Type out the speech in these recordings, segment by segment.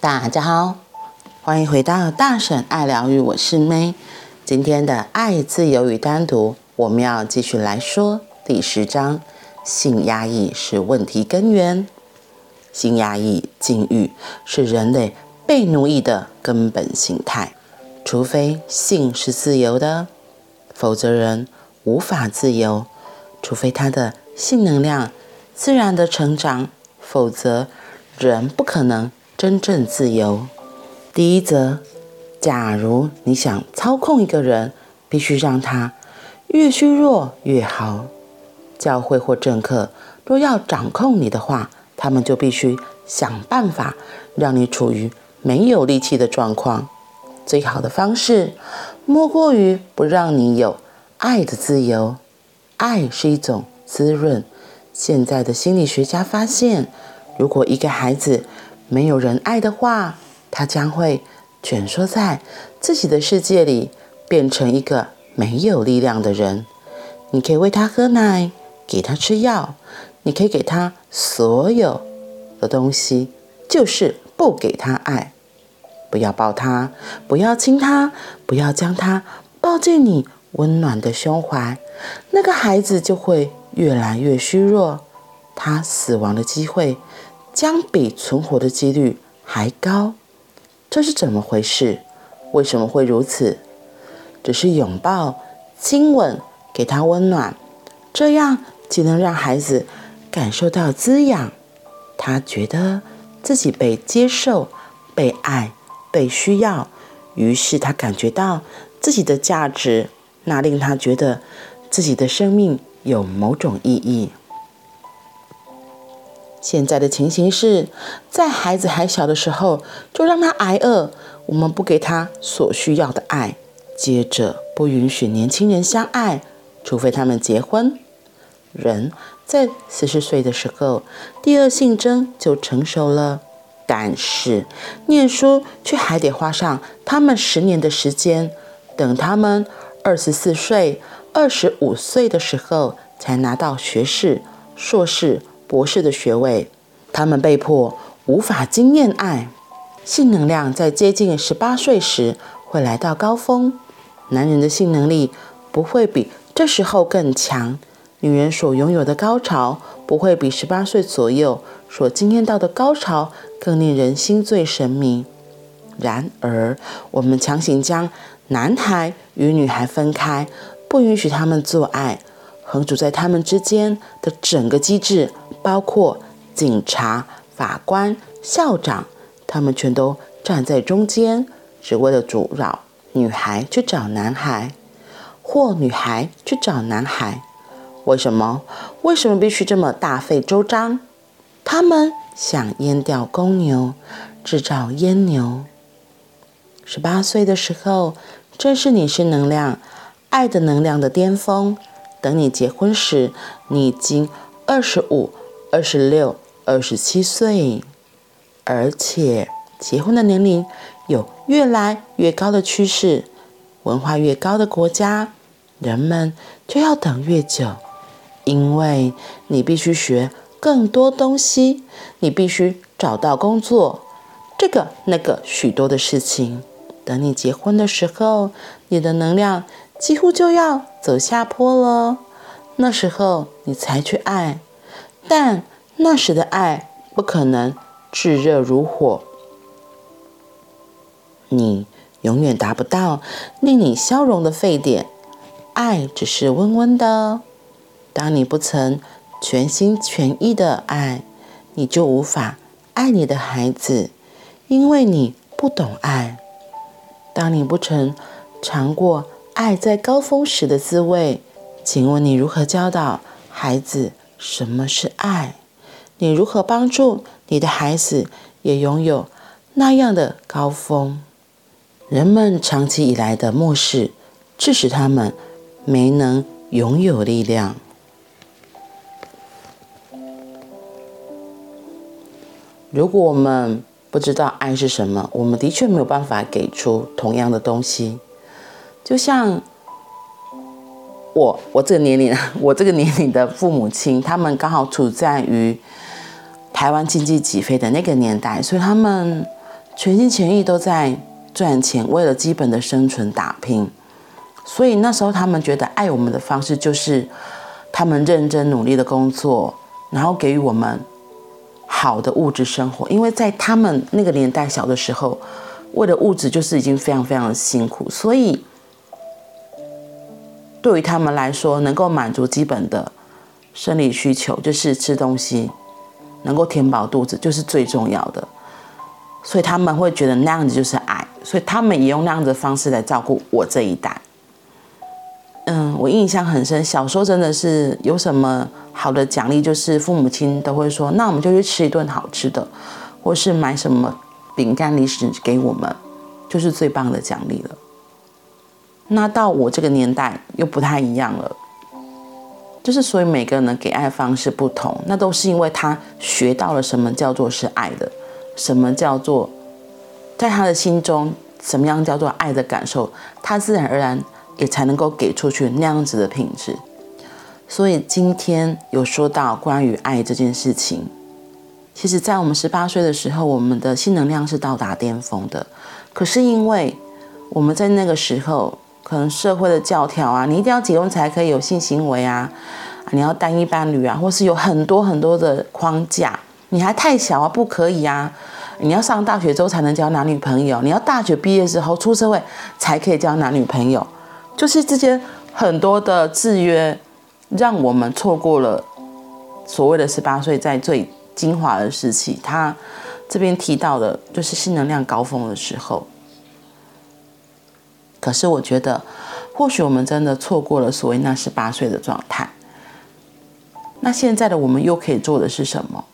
大家好，欢迎回到大婶爱疗愈，我是 May。今天的爱、自由与单独，我们要继续来说第十章：性压抑是问题根源。性压抑、禁欲是人类被奴役的根本形态。除非性是自由的，否则人无法自由。除非他的性能量自然的成长，否则人不可能真正自由。第一则，假如你想操控一个人，必须让他越虚弱越好。教会或政客若要掌控你的话，他们就必须想办法让你处于没有力气的状况。最好的方式，莫过于不让你有爱的自由。爱是一种滋润。现在的心理学家发现，如果一个孩子没有人爱的话，他将会蜷缩在自己的世界里，变成一个没有力量的人。你可以喂他喝奶，给他吃药，你可以给他所有的东西，就是不给他爱。不要抱他，不要亲他，不要将他抱进你温暖的胸怀。那个孩子就会越来越虚弱，他死亡的机会将比存活的几率还高。这是怎么回事？为什么会如此？只是拥抱、亲吻，给他温暖，这样既能让孩子感受到滋养，他觉得自己被接受、被爱、被需要，于是他感觉到自己的价值，那令他觉得。自己的生命有某种意义。现在的情形是，在孩子还小的时候，就让他挨饿，我们不给他所需要的爱。接着，不允许年轻人相爱，除非他们结婚。人在四十岁的时候，第二性征就成熟了，但是念书却还得花上他们十年的时间，等他们二十四岁。二十五岁的时候才拿到学士、硕士、博士的学位，他们被迫无法经验爱。性能量在接近十八岁时会来到高峰，男人的性能力不会比这时候更强，女人所拥有的高潮不会比十八岁左右所经验到的高潮更令人心醉神迷。然而，我们强行将男孩与女孩分开。不允许他们做爱，横阻在他们之间的整个机制，包括警察、法官、校长，他们全都站在中间，只为了阻扰女孩去找男孩，或女孩去找男孩。为什么？为什么必须这么大费周章？他们想阉掉公牛，制造阉牛。十八岁的时候，正是你性能量。爱的能量的巅峰。等你结婚时，你已经二十五、二十六、二十七岁，而且结婚的年龄有越来越高的趋势。文化越高的国家，人们就要等越久，因为你必须学更多东西，你必须找到工作，这个那个许多的事情。等你结婚的时候，你的能量。几乎就要走下坡了，那时候你才去爱，但那时的爱不可能炙热如火，你永远达不到令你消融的沸点，爱只是温温的。当你不曾全心全意的爱，你就无法爱你的孩子，因为你不懂爱。当你不曾尝过。爱在高峰时的滋味，请问你如何教导孩子什么是爱？你如何帮助你的孩子也拥有那样的高峰？人们长期以来的漠视，致使他们没能拥有力量。如果我们不知道爱是什么，我们的确没有办法给出同样的东西。就像我，我这个年龄，我这个年龄的父母亲，他们刚好处在于台湾经济起飞的那个年代，所以他们全心全意都在赚钱，为了基本的生存打拼。所以那时候他们觉得爱我们的方式就是他们认真努力的工作，然后给予我们好的物质生活。因为在他们那个年代小的时候，为了物质就是已经非常非常辛苦，所以对于他们来说，能够满足基本的生理需求，就是吃东西，能够填饱肚子，就是最重要的。所以他们会觉得那样子就是爱，所以他们也用那样子的方式来照顾我这一代。嗯，我印象很深，小时候真的是有什么好的奖励，就是父母亲都会说，那我们就去吃一顿好吃的，或是买什么饼干零食给我们，就是最棒的奖励了。那到我这个年代又不太一样了，就是所以每个人的给爱方式不同，那都是因为他学到了什么叫做是爱的。什么叫做在他的心中，什么样叫做爱的感受，他自然而然也才能够给出去那样子的品质。所以今天有说到关于爱这件事情，其实，在我们十八岁的时候，我们的性能量是到达巅峰的。可是因为我们在那个时候，可能社会的教条啊，你一定要结婚才可以有性行为啊，你要单一伴侣啊，或是有很多很多的框架。你还太小啊，不可以啊！你要上大学之后才能交男女朋友，你要大学毕业之后出社会才可以交男女朋友，就是这些很多的制约，让我们错过了所谓的十八岁在最精华的时期。他这边提到的就是性能量高峰的时候。可是我觉得，或许我们真的错过了所谓那十八岁的状态。那现在的我们又可以做的是什么？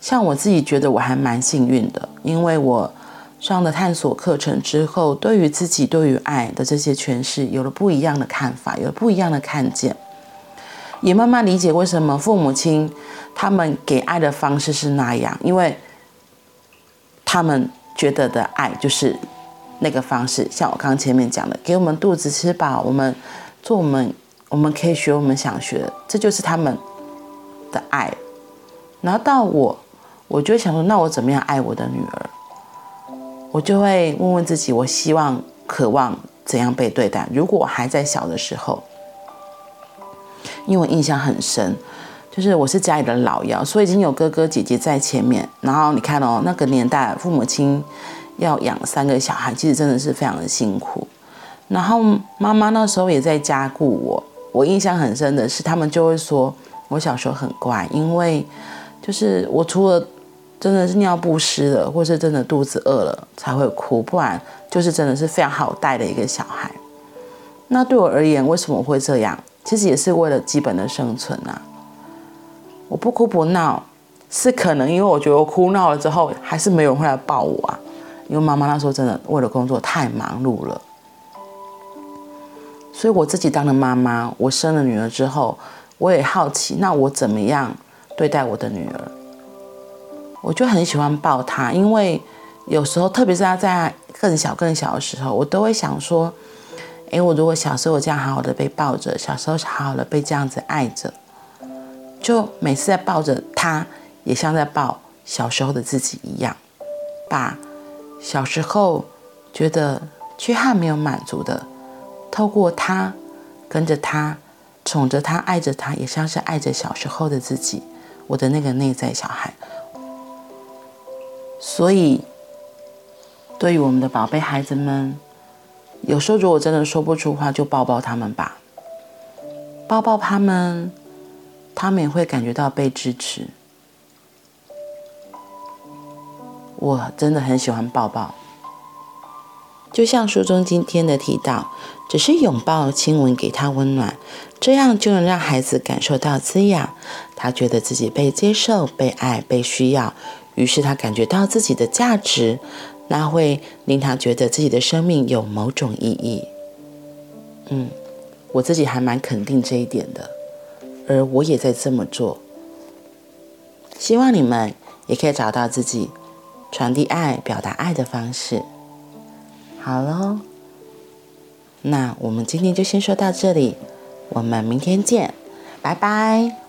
像我自己觉得我还蛮幸运的，因为我上了探索课程之后，对于自己、对于爱的这些诠释有了不一样的看法，有了不一样的看见，也慢慢理解为什么父母亲他们给爱的方式是那样，因为他们觉得的爱就是那个方式。像我刚刚前面讲的，给我们肚子吃饱，我们做我们我们可以学我们想学的，这就是他们的爱。然后到我。我就想说，那我怎么样爱我的女儿？我就会问问自己，我希望、渴望怎样被对待？如果我还在小的时候，因为我印象很深，就是我是家里的老幺，所以已经有哥哥姐姐在前面。然后你看哦，那个年代父母亲要养三个小孩，其实真的是非常的辛苦。然后妈妈那时候也在家顾我。我印象很深的是，他们就会说我小时候很乖，因为就是我除了真的是尿布湿了，或是真的肚子饿了才会哭，不然就是真的是非常好带的一个小孩。那对我而言，为什么会这样？其实也是为了基本的生存啊。我不哭不闹，是可能因为我觉得我哭闹了之后，还是没有人会来抱我啊。因为妈妈那时候真的为了工作太忙碌了，所以我自己当了妈妈，我生了女儿之后，我也好奇，那我怎么样对待我的女儿？我就很喜欢抱她，因为有时候，特别是她在更小、更小的时候，我都会想说：诶，我如果小时候我这样好好的被抱着，小时候好好的被这样子爱着，就每次在抱着她，也像在抱小时候的自己一样，把小时候觉得缺憾没有满足的，透过他，跟着他，宠着他，爱着他，也像是爱着小时候的自己，我的那个内在小孩。所以，对于我们的宝贝孩子们，有时候如果真的说不出话，就抱抱他们吧，抱抱他们，他们也会感觉到被支持。我真的很喜欢抱抱，就像书中今天的提到，只是拥抱、亲吻给他温暖，这样就能让孩子感受到滋养，他觉得自己被接受、被爱、被需要。于是他感觉到自己的价值，那会令他觉得自己的生命有某种意义。嗯，我自己还蛮肯定这一点的，而我也在这么做。希望你们也可以找到自己传递爱、表达爱的方式。好喽，那我们今天就先说到这里，我们明天见，拜拜。